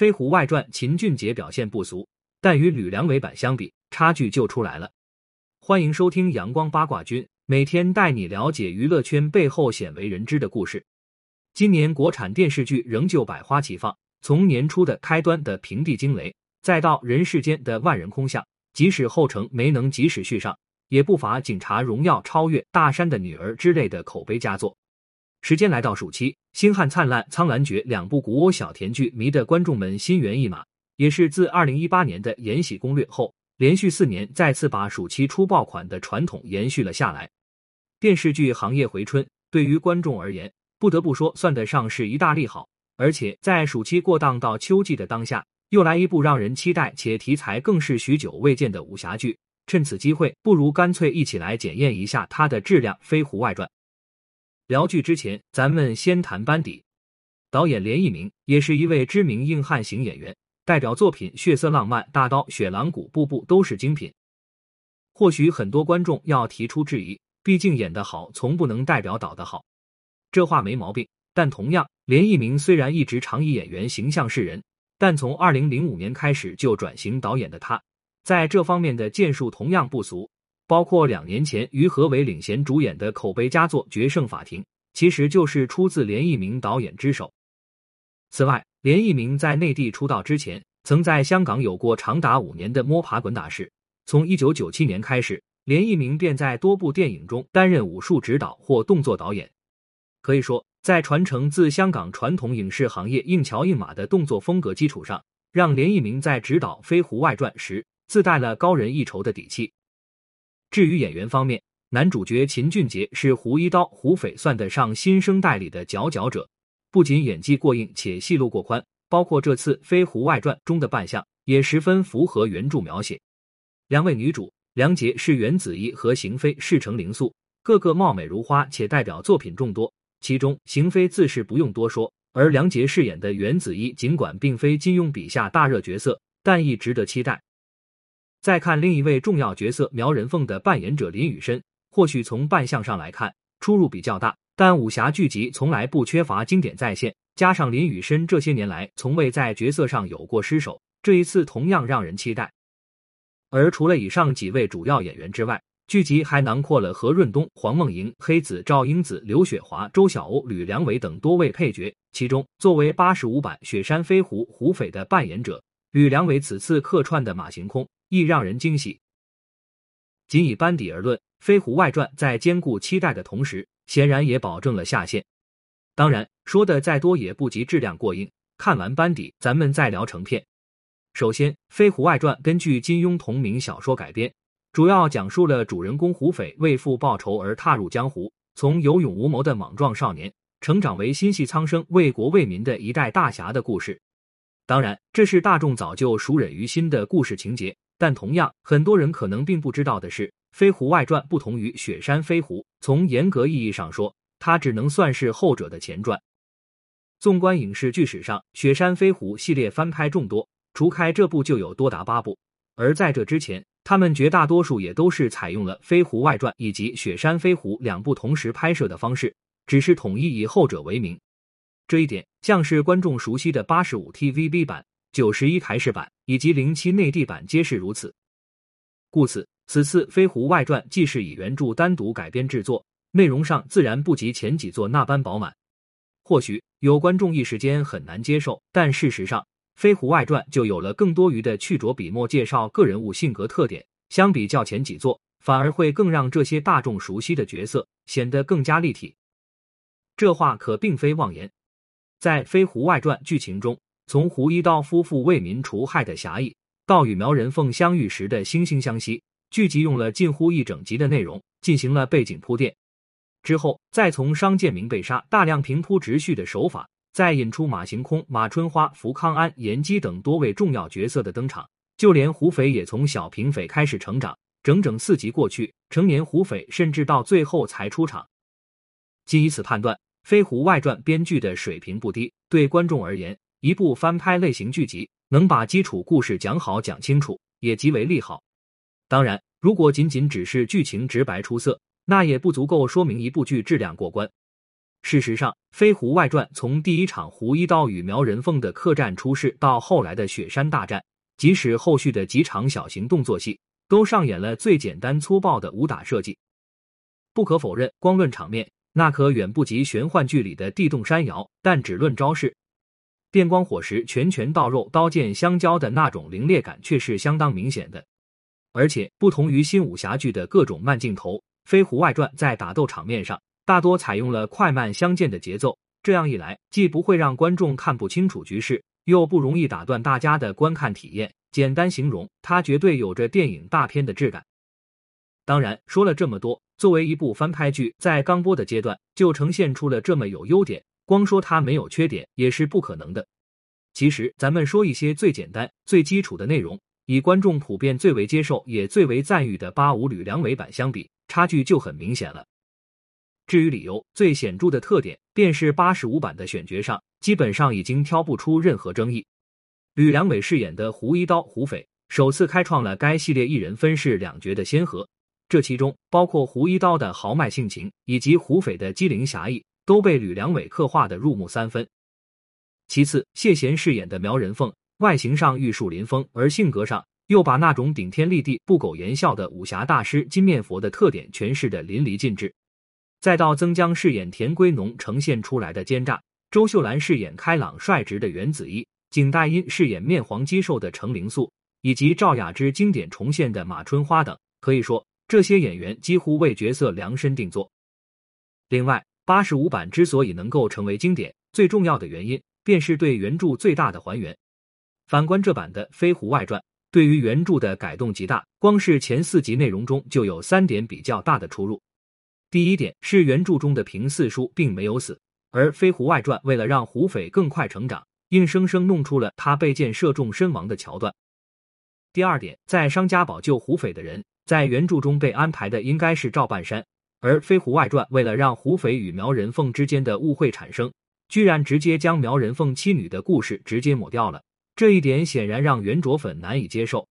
飞狐外传》秦俊杰表现不俗，但与吕良伟版相比，差距就出来了。欢迎收听阳光八卦君，每天带你了解娱乐圈背后鲜为人知的故事。今年国产电视剧仍旧百花齐放，从年初的开端的平地惊雷，再到人世间的万人空巷，即使后程没能及时续上，也不乏《警察荣耀》超越《大山的女儿》之类的口碑佳作。时间来到暑期，《星汉灿烂》《苍兰诀》两部古偶小甜剧迷得观众们心猿意马，也是自二零一八年的《延禧攻略》后，连续四年再次把暑期出爆款的传统延续了下来。电视剧行业回春，对于观众而言，不得不说算得上是一大利好。而且在暑期过档到秋季的当下，又来一部让人期待且题材更是许久未见的武侠剧，趁此机会，不如干脆一起来检验一下它的质量。《飞狐外传》。聊剧之前，咱们先谈班底。导演连奕明也是一位知名硬汉型演员，代表作品《血色浪漫》《大刀》《雪狼谷》部部都是精品。或许很多观众要提出质疑，毕竟演得好从不能代表导得好，这话没毛病。但同样，连奕明虽然一直常以演员形象示人，但从二零零五年开始就转型导演的他，在这方面的建树同样不俗。包括两年前于和伟领衔主演的口碑佳作《决胜法庭》，其实就是出自连奕明导演之手。此外，连奕明在内地出道之前，曾在香港有过长达五年的摸爬滚打史。从一九九七年开始，连奕明便在多部电影中担任武术指导或动作导演。可以说，在传承自香港传统影视行业硬桥硬马的动作风格基础上，让连奕明在指导《飞狐外传》时自带了高人一筹的底气。至于演员方面，男主角秦俊杰是胡一刀、胡斐算得上新生代里的佼佼者，不仅演技过硬，且戏路过宽，包括这次《飞狐外传》中的扮相也十分符合原著描写。两位女主梁洁是袁子怡和邢菲是成灵素，个个貌美如花，且代表作品众多。其中邢菲自是不用多说，而梁洁饰演的袁子怡尽管并非金庸笔下大热角色，但亦值得期待。再看另一位重要角色苗人凤的扮演者林雨申，或许从扮相上来看出入比较大，但武侠剧集从来不缺乏经典再现，加上林雨申这些年来从未在角色上有过失手，这一次同样让人期待。而除了以上几位主要演员之外，剧集还囊括了何润东、黄梦莹、黑子、赵英子、刘雪华、周晓鸥、吕良伟等多位配角，其中作为八十五版雪山飞狐胡斐的扮演者，吕良伟此次客串的马行空。亦让人惊喜。仅以班底而论，《飞狐外传》在兼顾期待的同时，显然也保证了下限。当然，说的再多也不及质量过硬。看完班底，咱们再聊成片。首先，《飞狐外传》根据金庸同名小说改编，主要讲述了主人公胡斐为父报仇而踏入江湖，从有勇无谋的莽撞少年，成长为心系苍生、为国为民的一代大侠的故事。当然，这是大众早就熟忍于心的故事情节。但同样，很多人可能并不知道的是，《飞狐外传》不同于《雪山飞狐》，从严格意义上说，它只能算是后者的前传。纵观影视剧史上，《雪山飞狐》系列翻拍众多，除开这部就有多达八部。而在这之前，他们绝大多数也都是采用了《飞狐外传》以及《雪山飞狐》两部同时拍摄的方式，只是统一以后者为名。这一点，像是观众熟悉的八十五 TVB 版。九十一台式版以及零七内地版皆是如此，故此此次《飞狐外传》既是以原著单独改编制作，内容上自然不及前几作那般饱满。或许有观众一时间很难接受，但事实上，《飞狐外传》就有了更多余的去着笔墨介绍个人物性格特点，相比较前几作，反而会更让这些大众熟悉的角色显得更加立体。这话可并非妄言，在《飞狐外传》剧情中。从胡一刀夫妇为民除害的侠义，到与苗人凤相遇时的惺惺相惜，剧集用了近乎一整集的内容进行了背景铺垫。之后，再从商建明被杀，大量平铺直叙的手法，再引出马行空、马春花、福康安、严基等多位重要角色的登场，就连胡斐也从小平匪开始成长。整整四集过去，成年胡斐甚至到最后才出场。仅以此判断，《飞狐外传》编剧的水平不低，对观众而言。一部翻拍类型剧集能把基础故事讲好讲清楚，也极为利好。当然，如果仅仅只是剧情直白出色，那也不足够说明一部剧质量过关。事实上，《飞狐外传》从第一场胡一刀与苗人凤的客栈出事，到后来的雪山大战，即使后续的几场小型动作戏，都上演了最简单粗暴的武打设计。不可否认，光论场面，那可远不及玄幻剧里的地动山摇；但只论招式，电光火石、拳拳到肉、刀剑相交的那种凌冽感，却是相当明显的。而且，不同于新武侠剧的各种慢镜头，《飞狐外传》在打斗场面上。大多采用了快慢相间的节奏，这样一来，既不会让观众看不清楚局势，又不容易打断大家的观看体验。简单形容，它绝对有着电影大片的质感。当然，说了这么多，作为一部翻拍剧，在刚播的阶段就呈现出了这么有优点，光说它没有缺点也是不可能的。其实，咱们说一些最简单、最基础的内容，以观众普遍最为接受也最为赞誉的八五吕良伟版相比，差距就很明显了。至于理由，最显著的特点便是八十五版的选角上，基本上已经挑不出任何争议。吕良伟饰演的胡一刀胡斐，首次开创了该系列一人分饰两角的先河。这其中包括胡一刀的豪迈性情，以及胡斐的机灵侠义，都被吕良伟刻画的入木三分。其次，谢贤饰演的苗人凤，外形上玉树临风，而性格上又把那种顶天立地、不苟言笑的武侠大师金面佛的特点诠释的淋漓尽致。再到曾江饰演田归农呈现出来的奸诈，周秀兰饰演开朗率直的袁子怡，景黛音饰演面黄肌瘦的程灵素，以及赵雅芝经典重现的马春花等，可以说这些演员几乎为角色量身定做。另外，八十五版之所以能够成为经典，最重要的原因便是对原著最大的还原。反观这版的《飞狐外传》，对于原著的改动极大，光是前四集内容中就有三点比较大的出入。第一点是原著中的平四叔并没有死，而《飞狐外传》为了让胡斐更快成长，硬生生弄出了他被箭射中身亡的桥段。第二点，在商家堡救胡斐的人，在原著中被安排的应该是赵半山，而《飞狐外传》为了让胡斐与苗人凤之间的误会产生，居然直接将苗人凤妻女的故事直接抹掉了，这一点显然让原卓粉难以接受。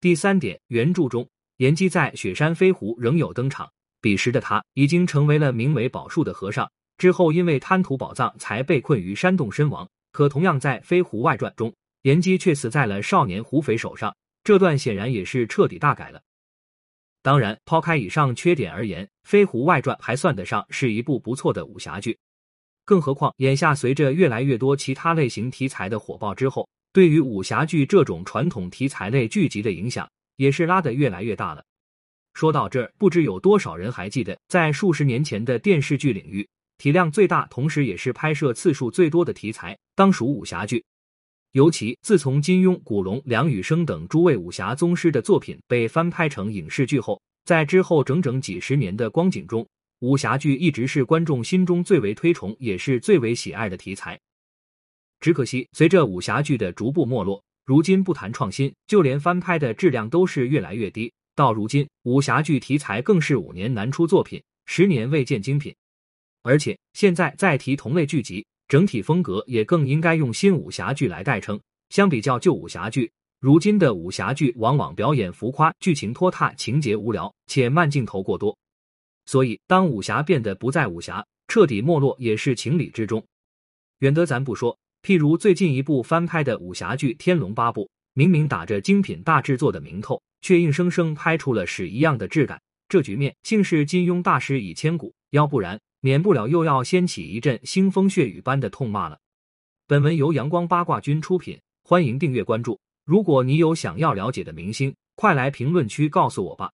第三点，原著中严姬在雪山飞狐仍有登场。彼时的他已经成为了名为宝树的和尚，之后因为贪图宝藏才被困于山洞身亡。可同样在《飞狐外传》中，严姬却死在了少年胡斐手上，这段显然也是彻底大改了。当然，抛开以上缺点而言，《飞狐外传》还算得上是一部不错的武侠剧。更何况，眼下随着越来越多其他类型题材的火爆之后，对于武侠剧这种传统题材类剧集的影响也是拉得越来越大了。说到这儿，不知有多少人还记得，在数十年前的电视剧领域，体量最大，同时也是拍摄次数最多的题材，当属武侠剧。尤其自从金庸、古龙、梁羽生等诸位武侠宗师的作品被翻拍成影视剧后，在之后整整几十年的光景中，武侠剧一直是观众心中最为推崇，也是最为喜爱的题材。只可惜，随着武侠剧的逐步没落，如今不谈创新，就连翻拍的质量都是越来越低。到如今，武侠剧题材更是五年难出作品，十年未见精品。而且现在再提同类剧集，整体风格也更应该用新武侠剧来代称。相比较旧武侠剧，如今的武侠剧往往表演浮夸，剧情拖沓，情节无聊，且慢镜头过多。所以，当武侠变得不再武侠，彻底没落也是情理之中。远的咱不说，譬如最近一部翻拍的武侠剧《天龙八部》，明明打着精品大制作的名头。却硬生生拍出了屎一样的质感，这局面竟是金庸大师已千古，要不然免不了又要掀起一阵腥风血雨般的痛骂了。本文由阳光八卦君出品，欢迎订阅关注。如果你有想要了解的明星，快来评论区告诉我吧。